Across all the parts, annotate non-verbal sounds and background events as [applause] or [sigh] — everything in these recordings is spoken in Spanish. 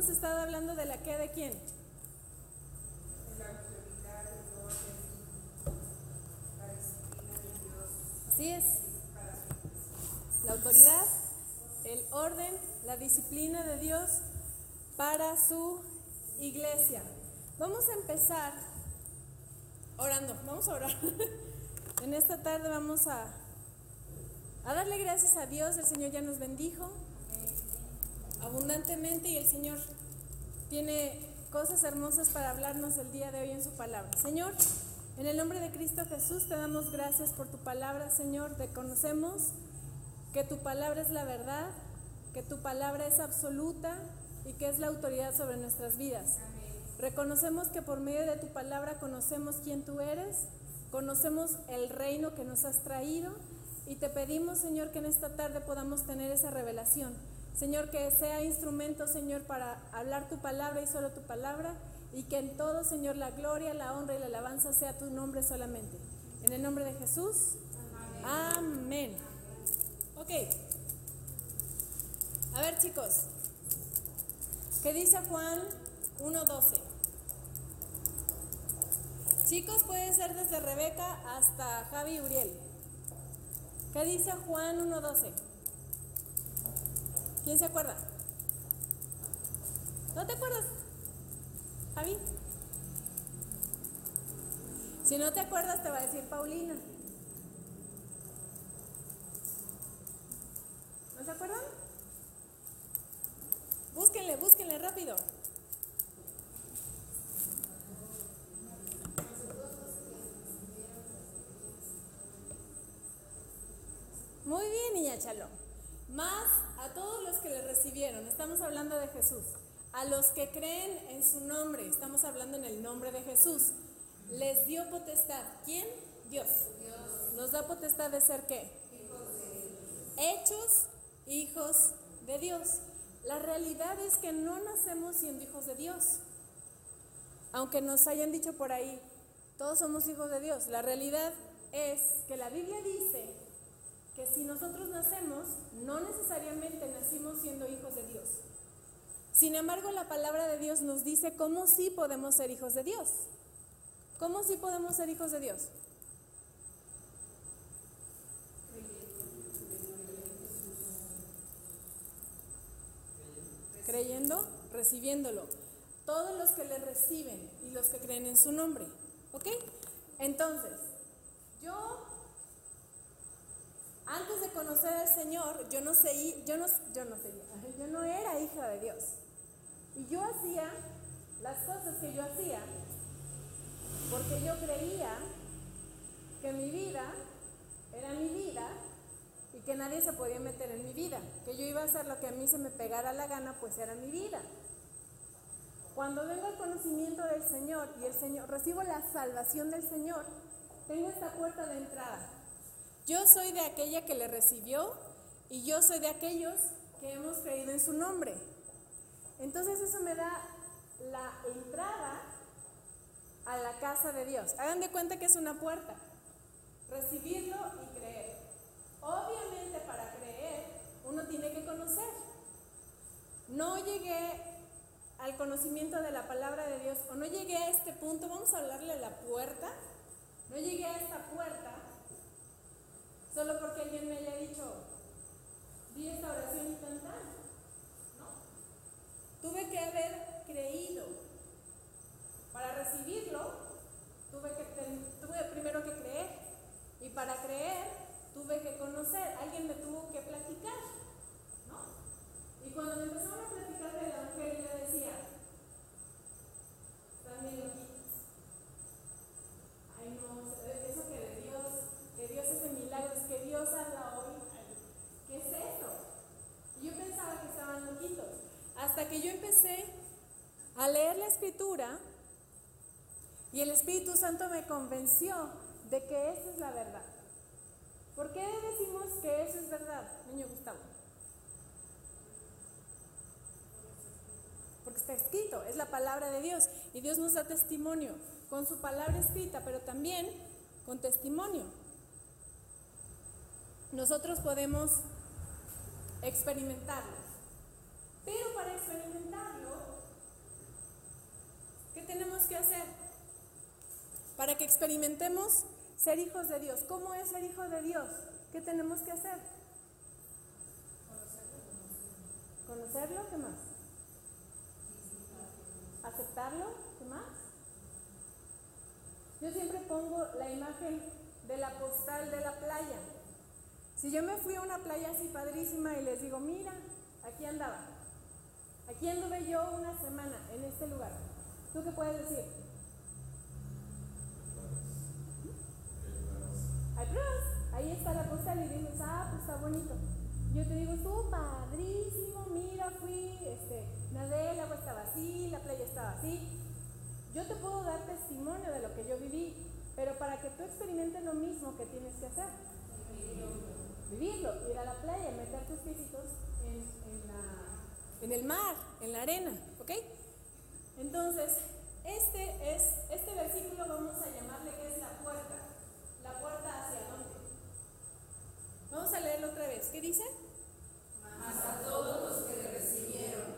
hemos estado hablando de la qué de quién. Así es. La autoridad, el orden, la disciplina de Dios para su iglesia. Vamos a empezar orando, vamos a orar. [laughs] En esta tarde vamos a, a darle gracias a Dios, el Señor ya nos bendijo abundantemente y el Señor tiene cosas hermosas para hablarnos el día de hoy en su palabra. Señor, en el nombre de Cristo Jesús te damos gracias por tu palabra, Señor. Reconocemos que tu palabra es la verdad, que tu palabra es absoluta y que es la autoridad sobre nuestras vidas. Reconocemos que por medio de tu palabra conocemos quién tú eres, conocemos el reino que nos has traído y te pedimos, Señor, que en esta tarde podamos tener esa revelación. Señor, que sea instrumento, Señor, para hablar tu palabra y solo tu palabra y que en todo, Señor, la gloria, la honra y la alabanza sea tu nombre solamente. En el nombre de Jesús. Amén. Ok. A ver, chicos. ¿Qué dice Juan 1.12? Chicos, puede ser desde Rebeca hasta Javi Uriel. ¿Qué dice Juan 1.12? ¿Quién se acuerda? ¿No te acuerdas? Javi. Si no te acuerdas, te va a decir Paulina. ¿No se acuerdan? Búsquenle, búsquenle rápido. Muy bien, niña Chalo. Más a todos los que le recibieron, estamos hablando de Jesús. A los que creen en su nombre, estamos hablando en el nombre de Jesús. Les dio potestad. ¿Quién? Dios. Nos da potestad de ser qué? Hechos hijos de Dios. La realidad es que no nacemos siendo hijos de Dios. Aunque nos hayan dicho por ahí, todos somos hijos de Dios. La realidad es que la Biblia dice que si nosotros nacemos, no necesariamente nacimos siendo hijos de Dios. Sin embargo, la palabra de Dios nos dice cómo sí podemos ser hijos de Dios. ¿Cómo sí podemos ser hijos de Dios? Creyendo, recibiéndolo. Todos los que le reciben y los que creen en su nombre. ¿Ok? Entonces, yo antes de conocer al Señor, yo no sé, yo no, yo no sé, yo no era hija de Dios. Y yo hacía las cosas que yo hacía porque yo creía que mi vida era mi vida y que nadie se podía meter en mi vida, que yo iba a hacer lo que a mí se me pegara la gana, pues era mi vida. Cuando vengo al conocimiento del Señor y el Señor recibo la salvación del Señor, tengo esta puerta de entrada. Yo soy de aquella que le recibió y yo soy de aquellos que hemos creído en su nombre. Entonces eso me da la entrada a la casa de Dios. Hagan de cuenta que es una puerta. Recibirlo y creer. Obviamente para creer uno tiene que conocer. No llegué al conocimiento de la palabra de Dios o no llegué a este punto, vamos a hablarle de la puerta. No llegué a esta puerta solo porque alguien me haya dicho, di esta oración instantánea. No. Tuve que haber creído. Para recibirlo, tuve, que, tuve primero que creer. Y para creer, tuve que conocer. Alguien me tuvo que platicar. ¿no? Y cuando me empezaron a platicar del Evangelio, yo decía, están bien loquitos. Ay, no, eso que de Dios, que Dios hace milagros, que Dios habla hoy. ¿Qué es eso? Y yo pensaba que estaban loquitos. Hasta que yo empecé a leer la escritura y el Espíritu Santo me convenció de que esa es la verdad. ¿Por qué decimos que eso es verdad, niño Gustavo? Porque está escrito, es la palabra de Dios y Dios nos da testimonio con su palabra escrita, pero también con testimonio. Nosotros podemos experimentarlo, pero para experimentarlo, ¿qué tenemos que hacer? Para que experimentemos ser hijos de Dios. ¿Cómo es ser hijo de Dios? ¿Qué tenemos que hacer? Conocerlo, ¿qué más? Aceptarlo, ¿qué más? Yo siempre pongo la imagen de la postal de la playa. Si yo me fui a una playa así padrísima y les digo, mira, aquí andaba, aquí anduve yo una semana en este lugar, ¿tú qué puedes decir? Hay pruebas, ahí está la postal y dices, ah, pues está bonito. Yo te digo, estuvo padrísimo, mira, fui, este, nadé, el agua estaba así, la playa estaba así. Yo te puedo dar testimonio de lo que yo viví, pero para que tú experimentes lo mismo que tienes que hacer vivirlo, ir a la playa, meter tus piecitos en, en el mar, en la arena, ¿ok? Entonces, este es, este versículo vamos a llamarle que es la puerta. ¿La puerta hacia dónde? Vamos a leerlo otra vez. ¿Qué dice? Mas a todos los que le recibieron,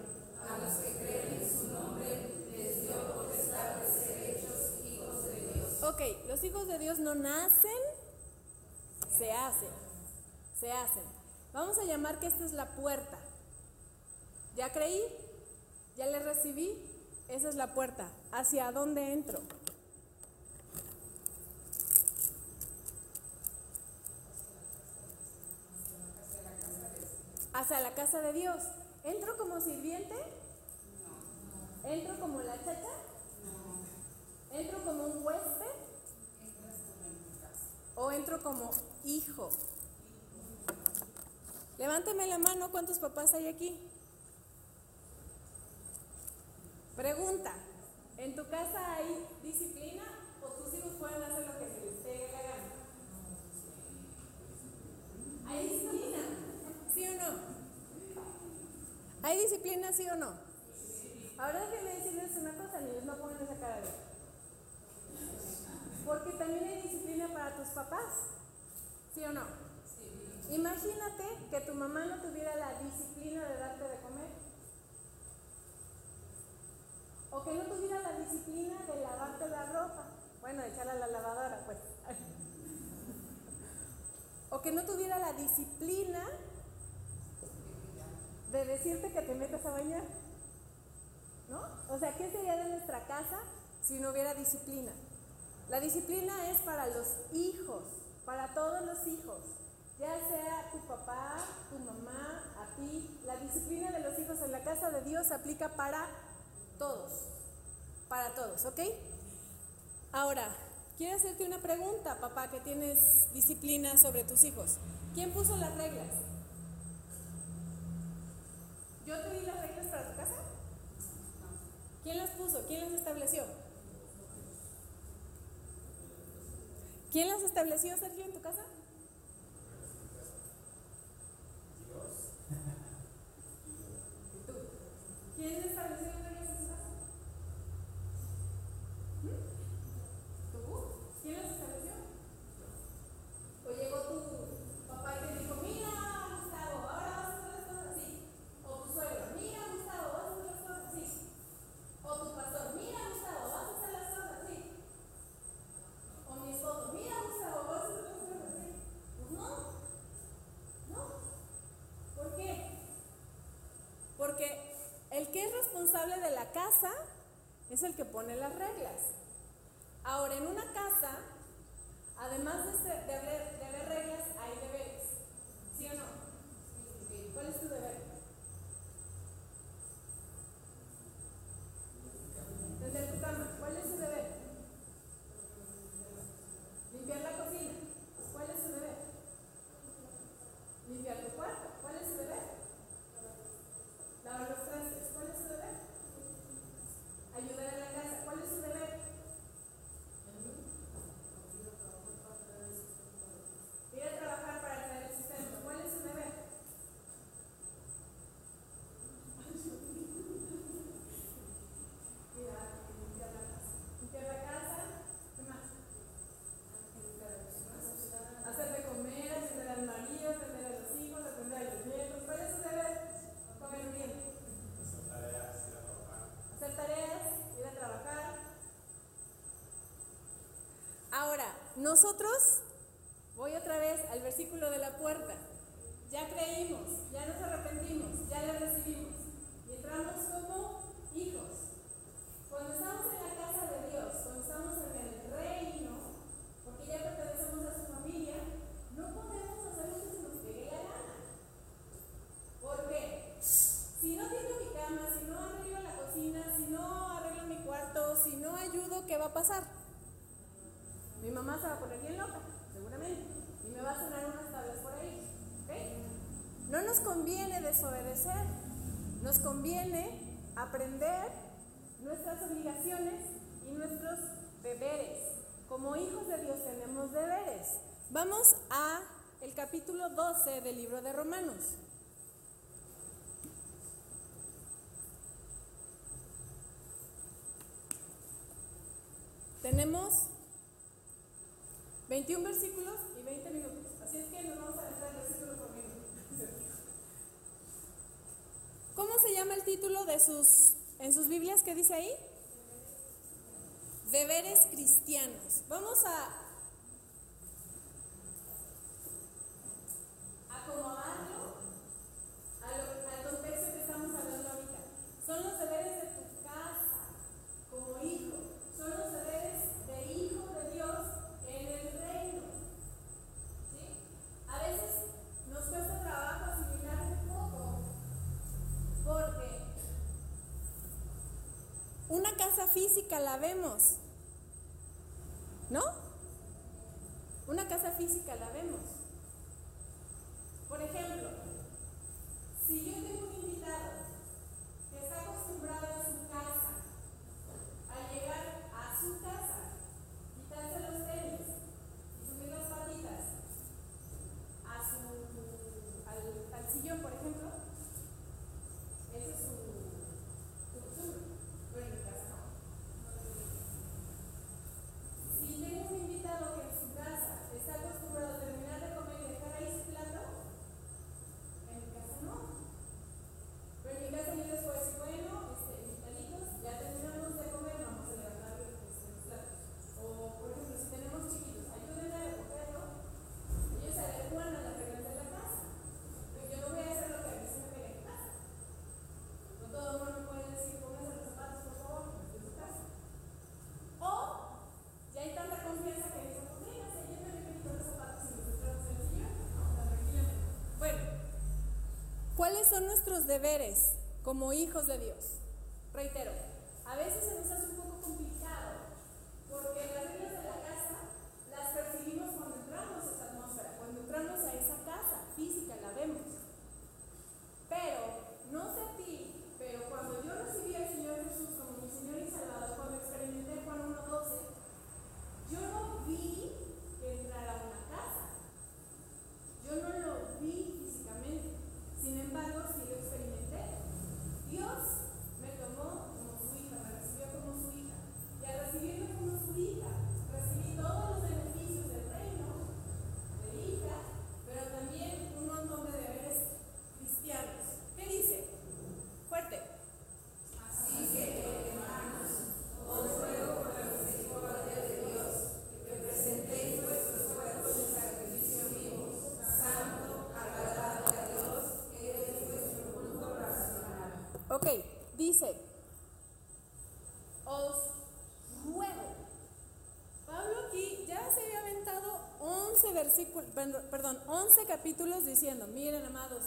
a los que creen en su nombre, les dio potestad de ser hechos hijos de Dios. Ok, los hijos de Dios no nacen, se hacen se hacen. Vamos a llamar que esta es la puerta. ¿Ya creí? ¿Ya le recibí? Esa es la puerta. ¿Hacia dónde entro? Hacia la casa de Dios. ¿Entro como sirviente? ¿Entro como la chacha? ¿Entro como un huésped? ¿O entro como hijo? Levánteme la mano, ¿cuántos papás hay aquí? Pregunta, ¿en tu casa hay disciplina o tus hijos pueden hacer lo que se les pegue la gana? ¿Hay disciplina? ¿Sí o no? ¿Hay disciplina, sí o no? Ahora déjenme decirles una cosa, niños, no pongan esa cara de... Porque también hay disciplina para tus papás, ¿sí o no? Imagínate que tu mamá no tuviera la disciplina de darte de comer. O que no tuviera la disciplina de lavarte la ropa. Bueno, echarla a la lavadora, pues. [laughs] o que no tuviera la disciplina de decirte que te metas a bañar. ¿No? O sea, ¿qué sería de nuestra casa si no hubiera disciplina? La disciplina es para los hijos, para todos los hijos ya sea tu papá, tu mamá, a ti, la disciplina de los hijos en la casa de Dios se aplica para todos, para todos, ¿ok? Ahora, quiero hacerte una pregunta, papá, que tienes disciplina sobre tus hijos. ¿Quién puso las reglas? ¿Yo te di las reglas para tu casa? ¿Quién las puso? ¿Quién las estableció? ¿Quién las estableció, Sergio, en tu casa? [laughs] de la casa es el que pone las reglas. Ahora, en una casa, además de, de, haber, de haber reglas, hay deberes. ¿Sí o no? ¿Cuál es tu deber? nosotros, voy otra vez al versículo de la puerta, ya creímos, ya nos arrepentimos nos conviene aprender nuestras obligaciones y nuestros deberes. Como hijos de Dios tenemos deberes. Vamos a el capítulo 12 del libro de Romanos. Tenemos 21 versículos y 20 minutos. Así es que nos vamos a dejar el versículo ¿Cómo se llama el título de sus, en sus Biblias? ¿Qué dice ahí? Deberes cristianos. Vamos a acomodar casa física la vemos, ¿no? Una casa física la vemos. Por ejemplo, si yo tengo ¿Cuáles son nuestros deberes como hijos de Dios? dice, os ruego. Pablo aquí ya se había aventado 11 versículos, perdón, 11 capítulos diciendo, miren amados,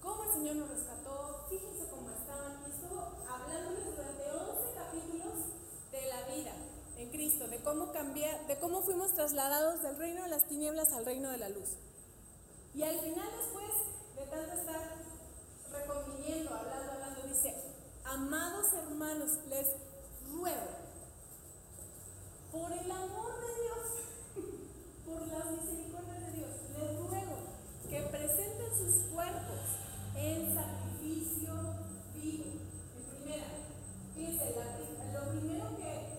cómo el Señor nos rescató, fíjense cómo estaban, y estuvo hablándoles durante 11 capítulos de la vida en Cristo, de cómo cambiar, de cómo fuimos trasladados del reino de las tinieblas al reino de la luz. Y al final después de tanto estar reconviniendo, hablando, hablando, dice, amados hermanos, les ruego, por el amor de Dios, [laughs] por las misericordias de Dios, les ruego que presenten sus cuerpos en sacrificio vivo. En primera, fíjense, la, lo primero que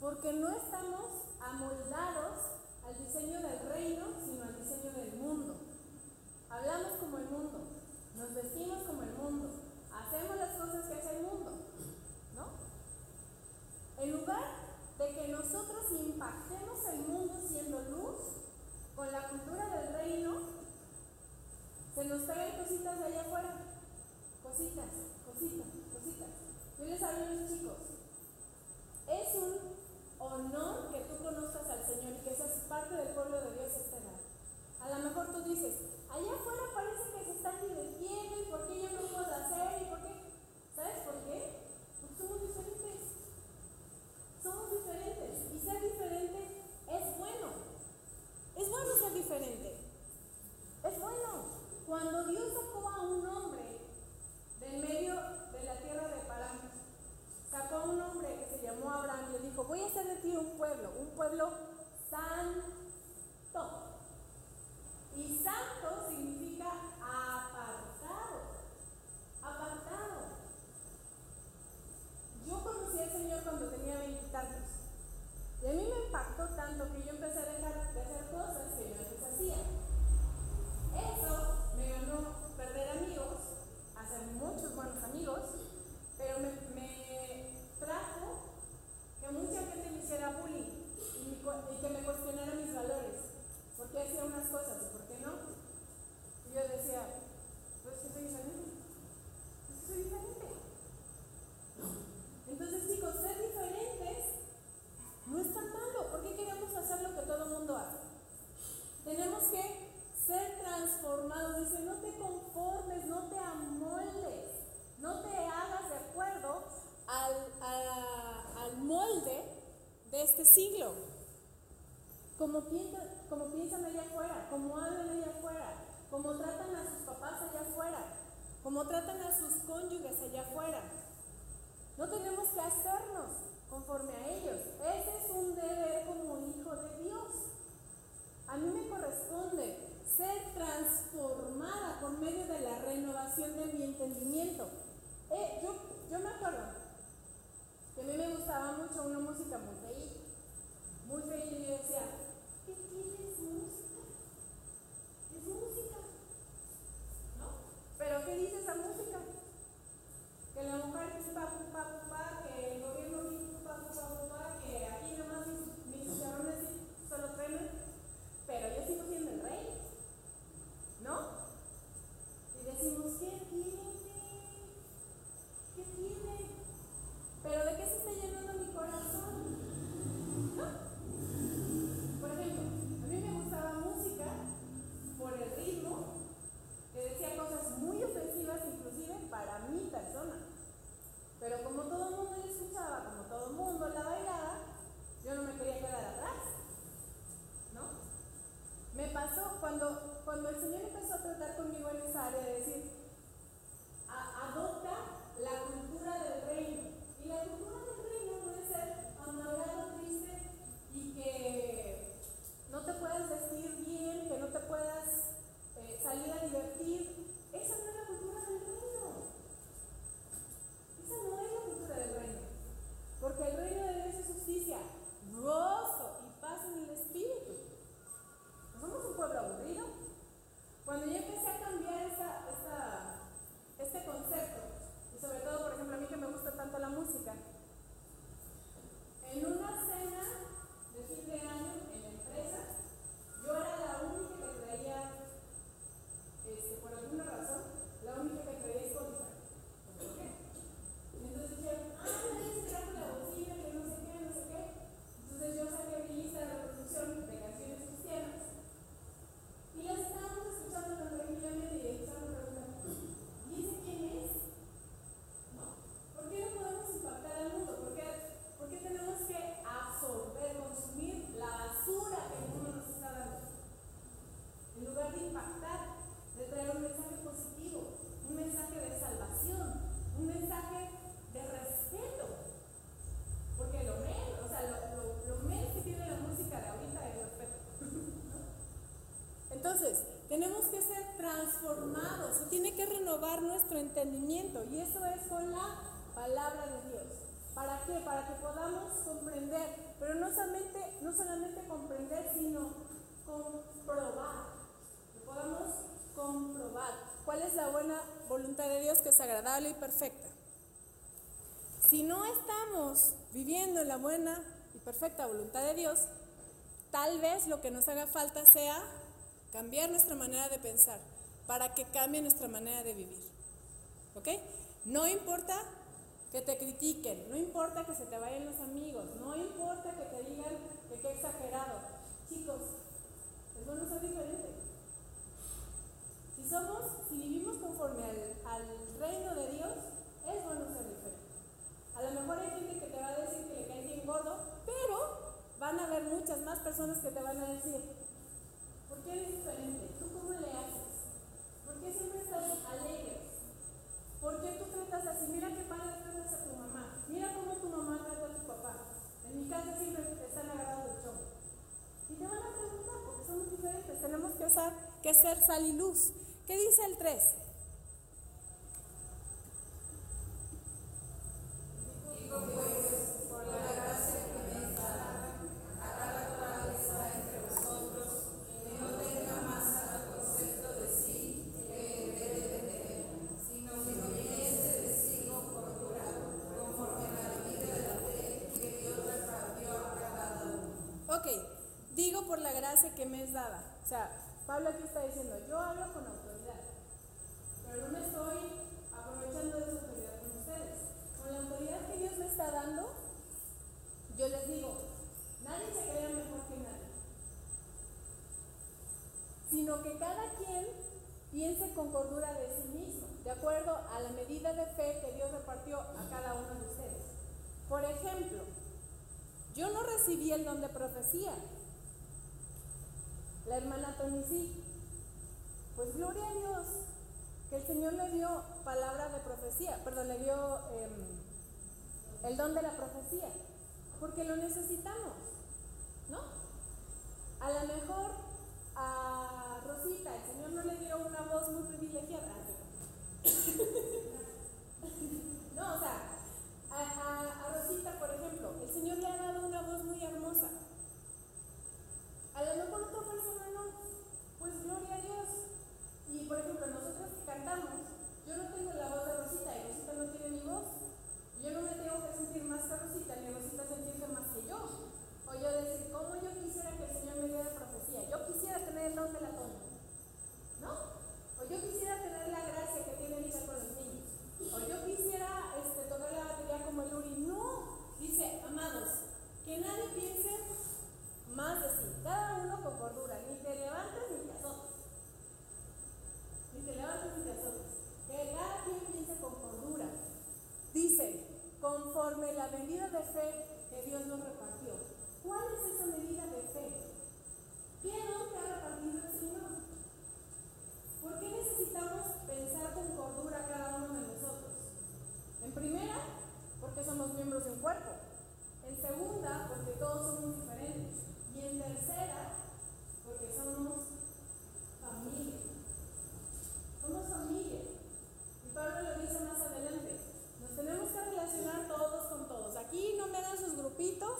porque no estamos amoldados al diseño del reino, sino al diseño del mundo. Hablamos como el mundo, nos vestimos como el mundo, hacemos las cosas que hace el mundo, ¿no? En lugar de que nosotros impactemos el mundo siendo luz, con la cultura del reino, se nos pegan cositas de allá afuera. Cositas, cositas, cositas. Yo les hablo chicos, o no como tratan a sus cónyuges allá afuera. No tenemos que hacernos conforme a ellos. Ese es un deber como hijo de Dios. A mí me corresponde ser transformada por medio de la renovación de mi entendimiento. Eh, yo, me acuerdo que a mí me gustaba mucho una música muy muy y yo decía, tenemos que ser transformados, se tiene que renovar nuestro entendimiento y eso es con la palabra de Dios. ¿Para qué? Para que podamos comprender, pero no solamente, no solamente comprender, sino comprobar. Que podamos comprobar cuál es la buena voluntad de Dios que es agradable y perfecta. Si no estamos viviendo en la buena y perfecta voluntad de Dios, tal vez lo que nos haga falta sea cambiar nuestra manera de pensar para que cambie nuestra manera de vivir. ¿Ok? No importa que te critiquen, no importa que se te vayan los amigos, no importa que te digan que qué exagerado. Chicos, es bueno ser diferente. Si somos, si vivimos conforme al, reino de Dios, es bueno ser diferente. A lo mejor hay gente que te va a decir que le caes bien gordo, pero van a haber muchas más personas que te van a decir, ¿por qué eres diferente? ¿Tú cómo le haces? ¿Por qué siempre estás alegre? ¿Por qué tú tratas así? Mira qué padre tratas a tu mamá. Mira cómo tu mamá trata a tu papá. En mi casa siempre están agarrando el chongo. Y te van a preguntar, porque somos diferentes. Tenemos que, usar, que ser sal y luz. ¿Qué dice el 3? que me es dada. O sea, Pablo aquí está diciendo, yo hablo con autoridad, pero no me estoy aprovechando de esa autoridad con ustedes. Con la autoridad que Dios me está dando, yo les digo, nadie se crea mejor que nadie, sino que cada quien piense con cordura de sí mismo, de acuerdo a la medida de fe que Dios repartió a cada uno de ustedes. Por ejemplo, yo no recibí el don de profecía, la hermana Tony sí. Pues gloria a Dios que el Señor le dio palabra de perdón, le dio em, el don de la profecía, porque lo necesitamos, ¿no? A lo mejor a Rosita, el Señor no le dio una voz muy privilegiada. no, o sea, a, a Rosita, por ejemplo, el Señor le ha dado una voz muy hermosa. A lo mejor otra persona no. Pues gloria a Dios. Y por ejemplo, nosotros que cantamos, yo no tengo la voz de Rosita y Rosita no tiene mi voz. Yo no me tengo que sentir más que Rosita, ni Rosita sentirse más que yo. O yo decir, ¿cómo yo quisiera que el Señor me diera profecía? Yo quisiera tener el don de la tona. ¿No? O yo quisiera tener la gracia que tiene Lisa con los niños. O yo quisiera este, tocar la batería como el Uri. No. Dice, amados, que nadie piense más de sí, cada uno con cordura, ni te levantes ni te azotes. Ni te levantes ni te azotes. Que cada quien piense con cordura. Dice, conforme la medida de fe que Dios nos repartió. ¿Cuál es esa medida de fe? ¿Qué don te ha repartido el Señor? ¿Por qué necesitamos pensar con cordura cada uno de nosotros? En primera, porque somos miembros de un cuerpo. En segunda, porque todos somos diferentes. Y en tercera, porque somos familia. Somos familia. Y Pablo lo dice más adelante. Nos tenemos que relacionar todos con todos. Aquí no me dan sus grupitos,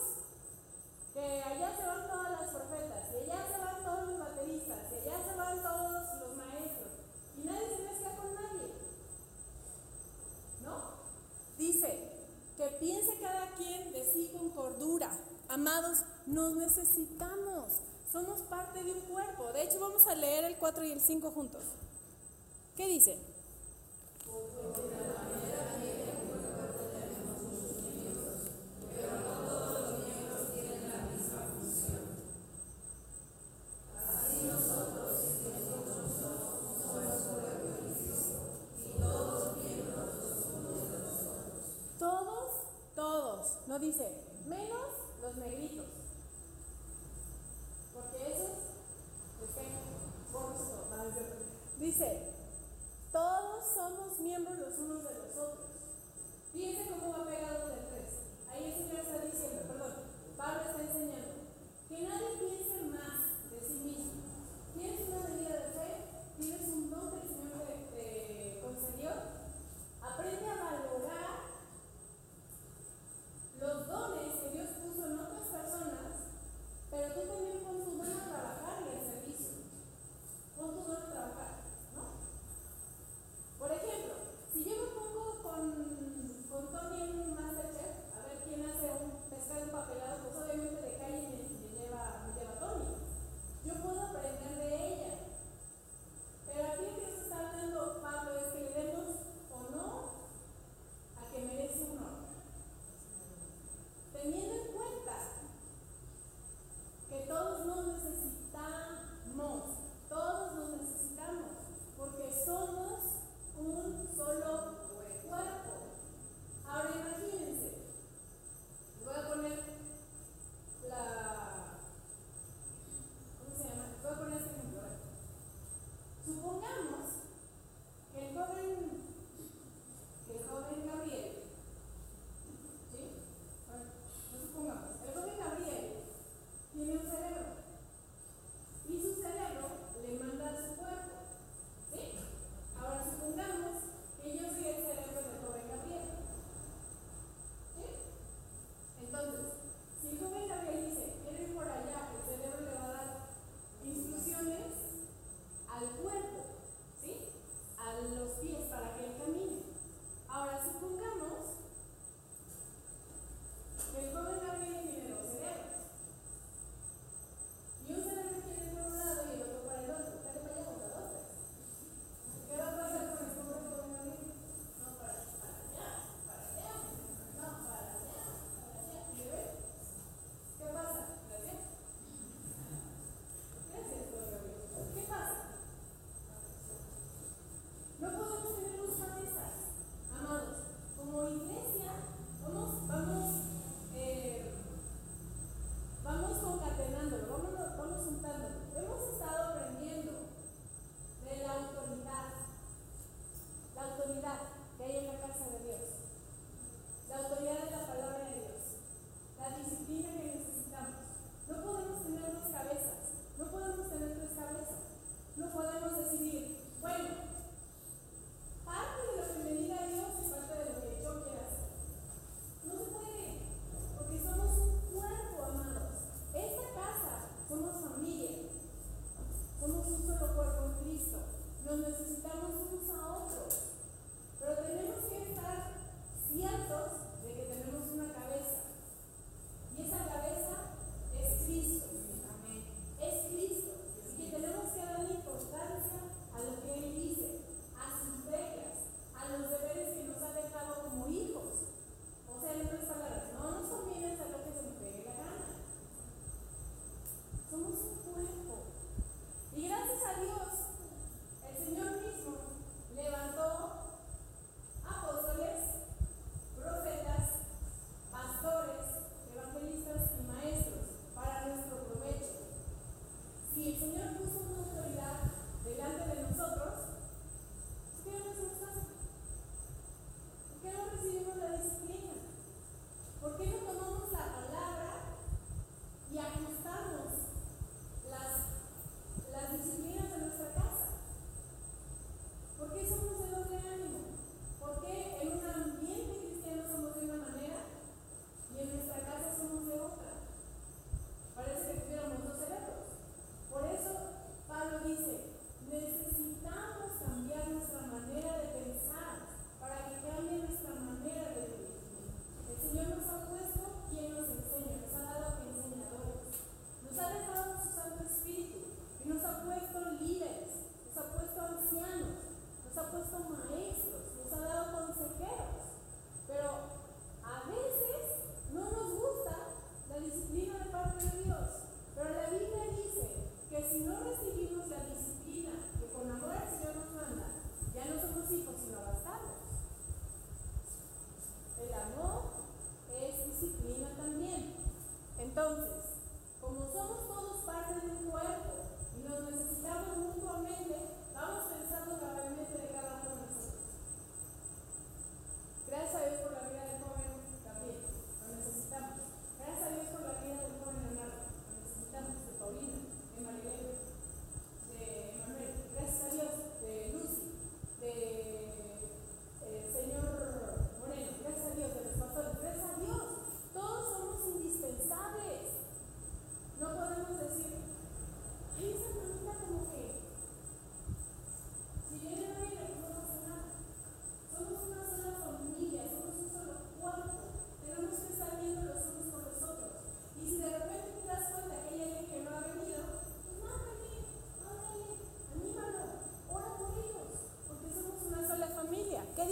que allá se van todas las profetas, y allá se van todos los bateristas, y allá se van todos los maestros. Y nadie se mezcla con nadie. ¿No? Dice que piense cada quien de sí con cordura Amados, nos necesitamos. Somos parte de un cuerpo. De hecho, vamos a leer el 4 y el 5 juntos. ¿Qué dice? Todos, todos. No dice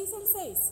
666.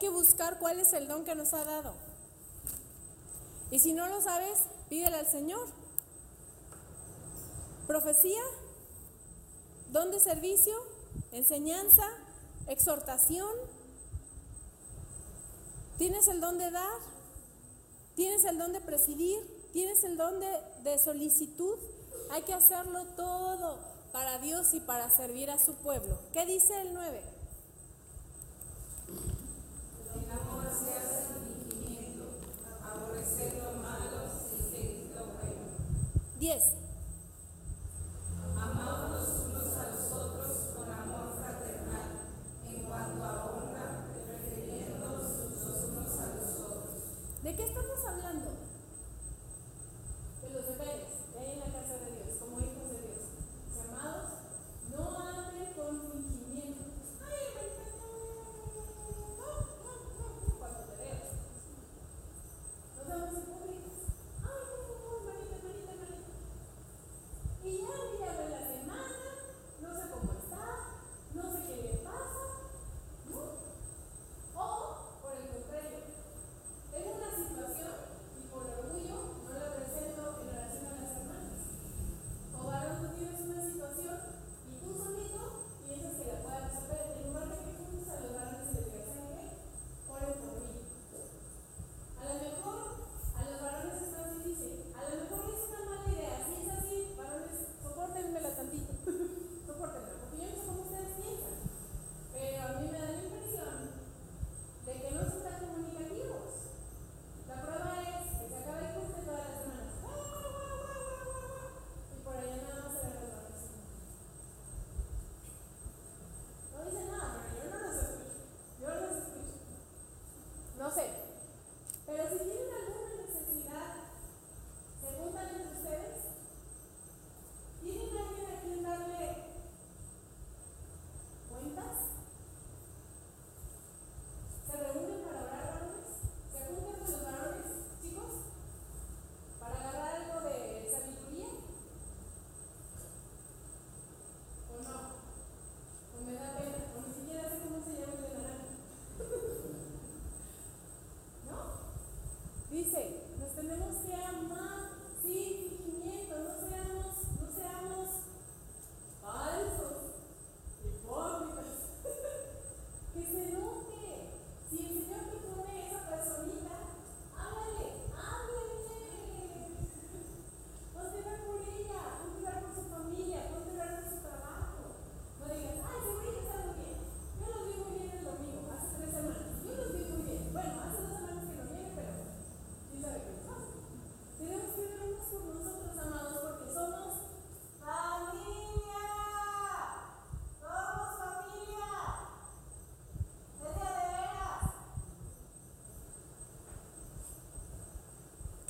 que buscar cuál es el don que nos ha dado. Y si no lo sabes, pídele al Señor. Profecía, don de servicio, enseñanza, exhortación. Tienes el don de dar, tienes el don de presidir, tienes el don de, de solicitud. Hay que hacerlo todo para Dios y para servir a su pueblo. ¿Qué dice el 9? 10.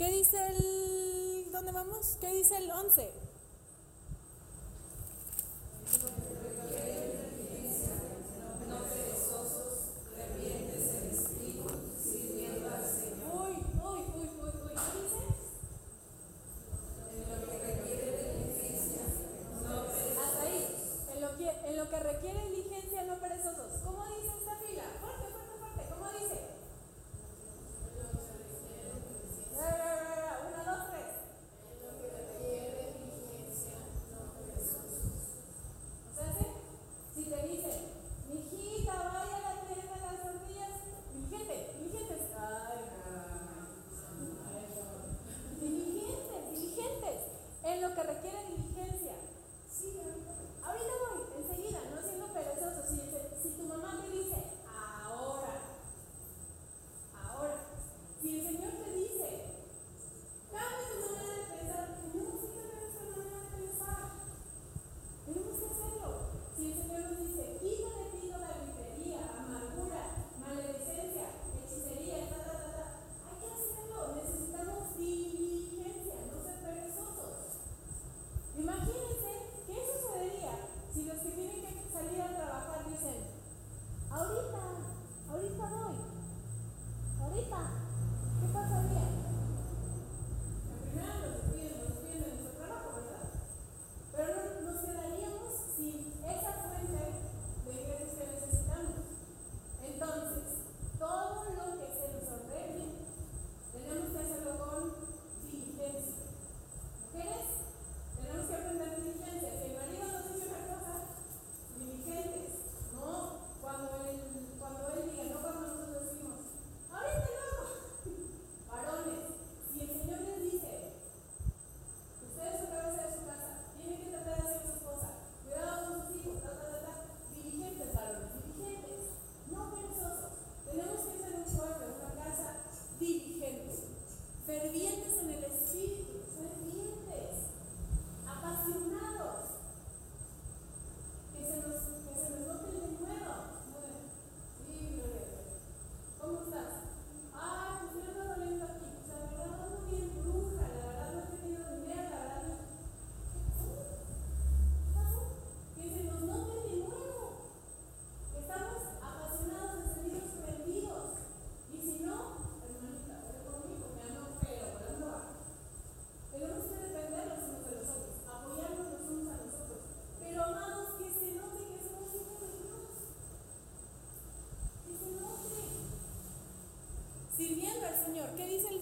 ¿Qué dice el... ¿Dónde vamos? ¿Qué dice el 11? ¿Qué dice el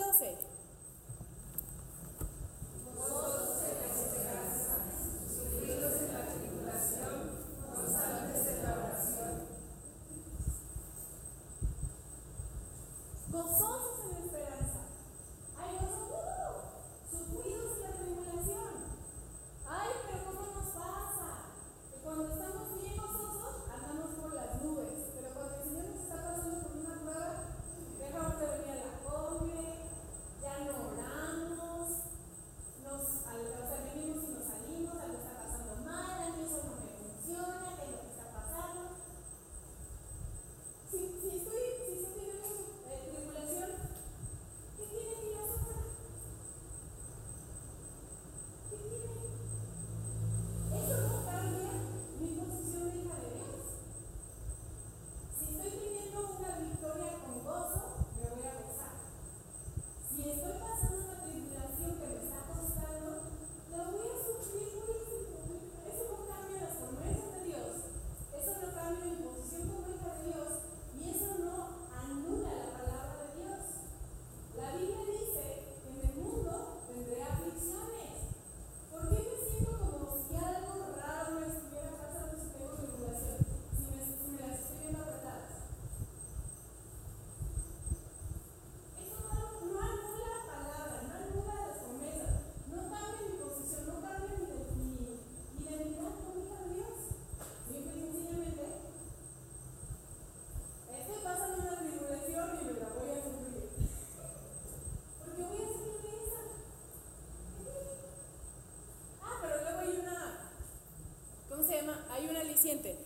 hay un aliciente.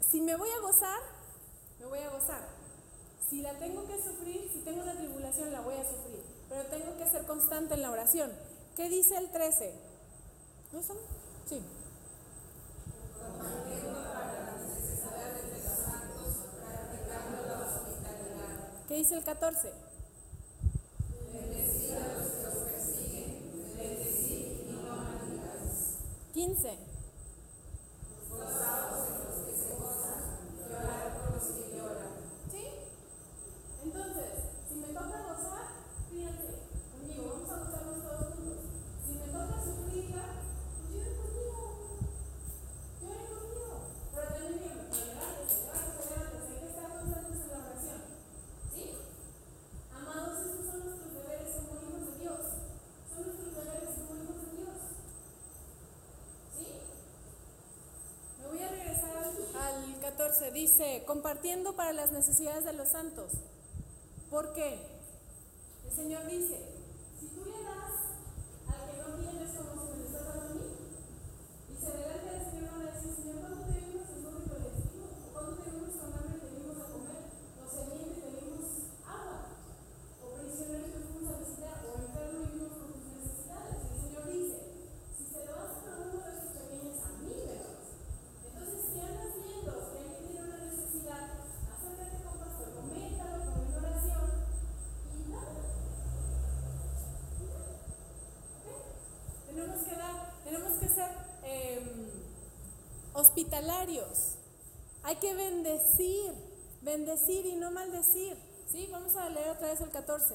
Si me voy a gozar, me voy a gozar. Si la tengo que sufrir, si tengo una tribulación, la voy a sufrir. Pero tengo que ser constante en la oración. ¿Qué dice el 13? ¿No son? Sí. ¿Qué dice el 14? Dice, compartiendo para las necesidades de los santos. ¿Por qué? El Señor dice, hospitalarios. Hay que bendecir, bendecir y no maldecir. ¿Sí? Vamos a leer otra vez el 14.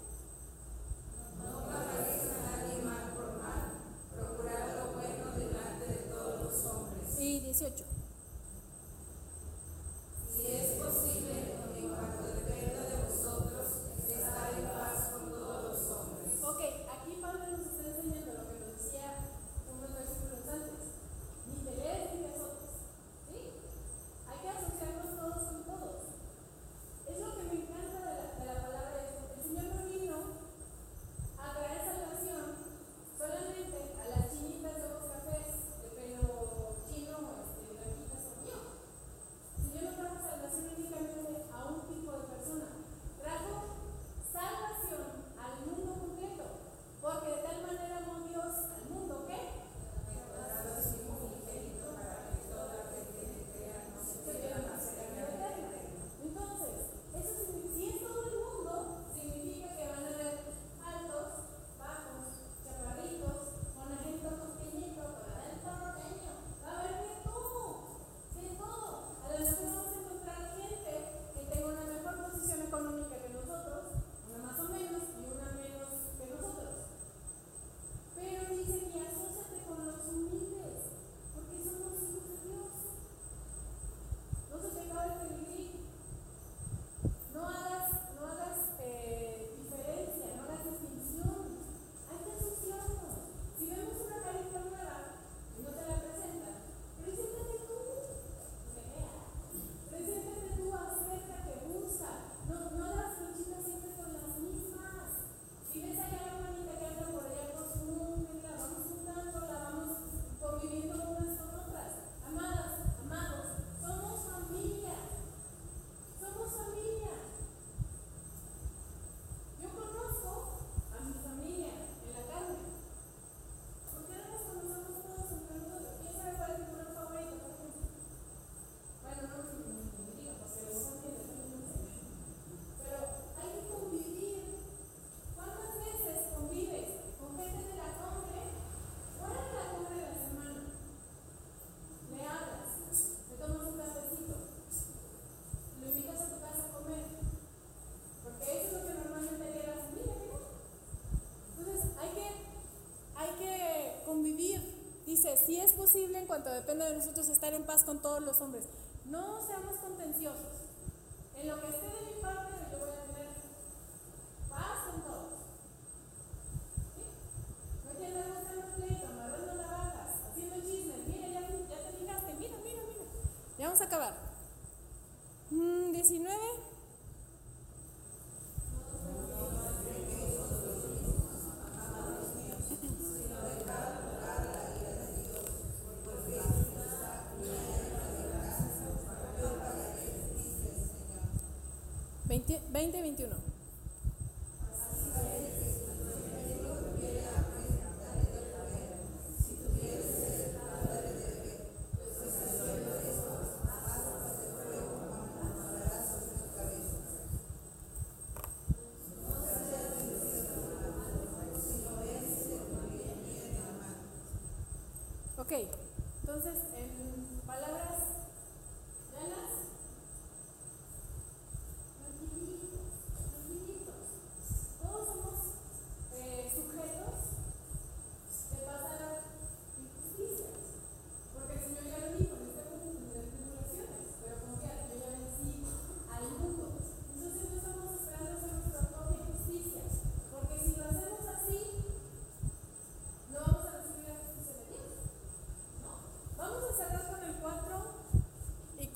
depende de nosotros estar en paz con todos los hombres. No seamos contenciosos. En lo que esté de mi parte, yo voy a tener paz con todos. ¿Sí? No quiero andar buscando pleito, amarrando navajas, haciendo chismes. Mira, ya, ya te fijaste, mira, mira, mira. Ya vamos a acabar. 2021.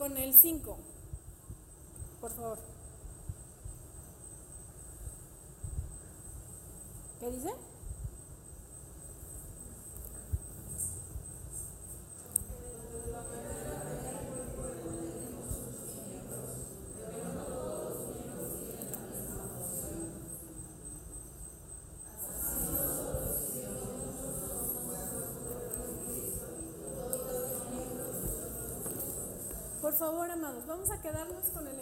Con el 5. Por favor, amados, vamos a quedarnos con el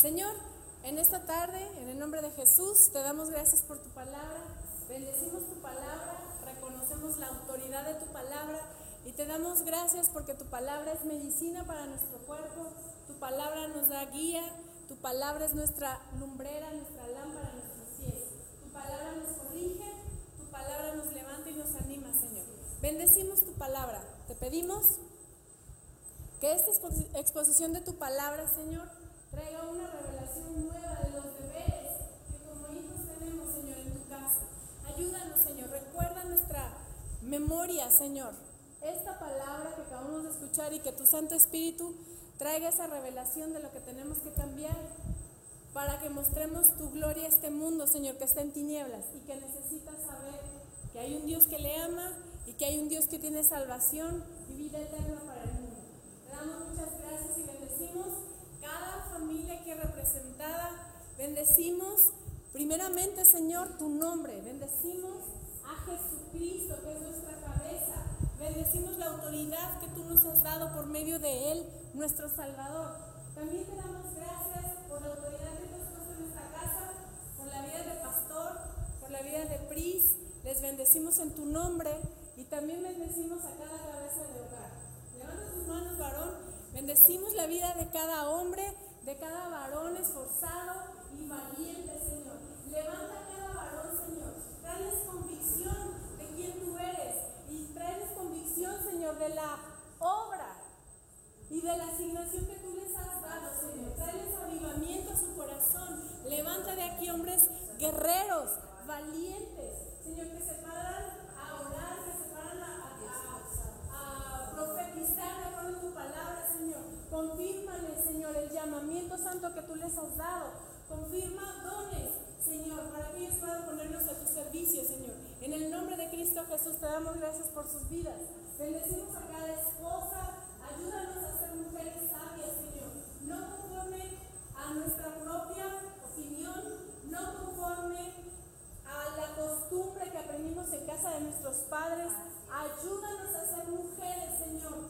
Señor, en esta tarde, en el nombre de Jesús, te damos gracias por tu palabra. Bendecimos tu palabra, reconocemos la autoridad de tu palabra y te damos gracias porque tu palabra es medicina para nuestro cuerpo, tu palabra nos da guía, tu palabra es nuestra lumbrera, nuestra lámpara, nuestros pies. Tu palabra nos corrige, tu palabra nos levanta y nos anima, Señor. Bendecimos tu palabra. Te pedimos que esta expo- exposición de tu palabra, Señor, traiga una revelación nueva de los deberes que como hijos tenemos, Señor, en tu casa. Ayúdanos, Señor. Recuerda nuestra memoria, Señor. Esta palabra que acabamos de escuchar y que tu Santo Espíritu traiga esa revelación de lo que tenemos que cambiar para que mostremos tu gloria a este mundo, Señor, que está en tinieblas y que necesita saber que hay un Dios que le ama y que hay un Dios que tiene salvación y vida eterna para el mundo. Te damos muchas gracias y bendecimos cada familia aquí representada. Bendecimos primeramente, Señor, tu nombre. Bendecimos a Jesucristo, que es nuestra cabeza. Bendecimos la autoridad que tú nos has dado por medio de Él, nuestro Salvador. También te damos gracias por la autoridad que tú has puesto en nuestra casa, por la vida de pastor, por la vida de Pris. Les bendecimos en tu nombre y también bendecimos a cada cabeza de hogar. Levanta tus manos, varón. Bendecimos la vida de cada hombre, de cada varón esforzado y valiente, Señor. Levanta a cada varón, Señor. Dales convicción de quién tú eres y tráeles convicción, Señor, de la obra y de la asignación que tú les has dado, Señor. Tráeles avivamiento a su corazón. Levanta de aquí hombres guerreros, valientes, Señor, que se paran Confírmale, Señor, el llamamiento santo que tú les has dado. Confirma dones, Señor, para que ellos puedan ponerlos a tu servicio, Señor. En el nombre de Cristo Jesús te damos gracias por sus vidas. Bendecimos a cada esposa. Ayúdanos a ser mujeres sabias, Señor. No conforme a nuestra propia opinión, no conforme a la costumbre que aprendimos en casa de nuestros padres. Ayúdanos a ser mujeres, Señor.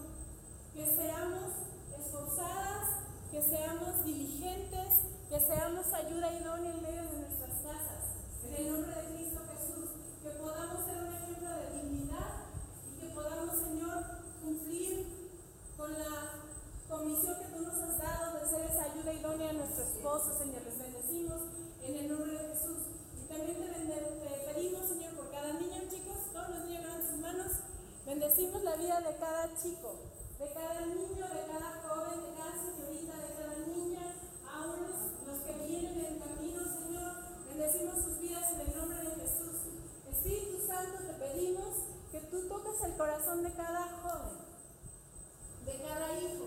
Que seamos esforzadas, que seamos diligentes, que seamos ayuda idónea en medio de nuestras casas. En el nombre de Cristo Jesús, que podamos ser un ejemplo de dignidad y que podamos, Señor, cumplir con la comisión que tú nos has dado de ser esa ayuda idónea a nuestro esposo, Señor. Les bendecimos en el nombre de Jesús. Y también te, te pedimos, Señor, por cada niño, chicos, todos los niños levantan sus manos. Bendecimos la vida de cada chico, de cada niño, de cada el corazón de cada joven, de cada hijo.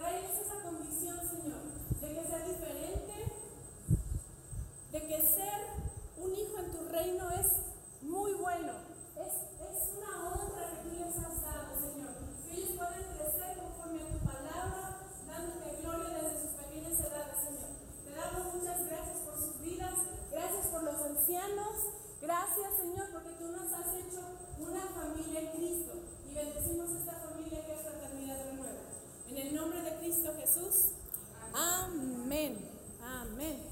Esa convicción, Señor, de que sea diferente, de que ser un hijo en tu reino es muy bueno. Amén. Amén.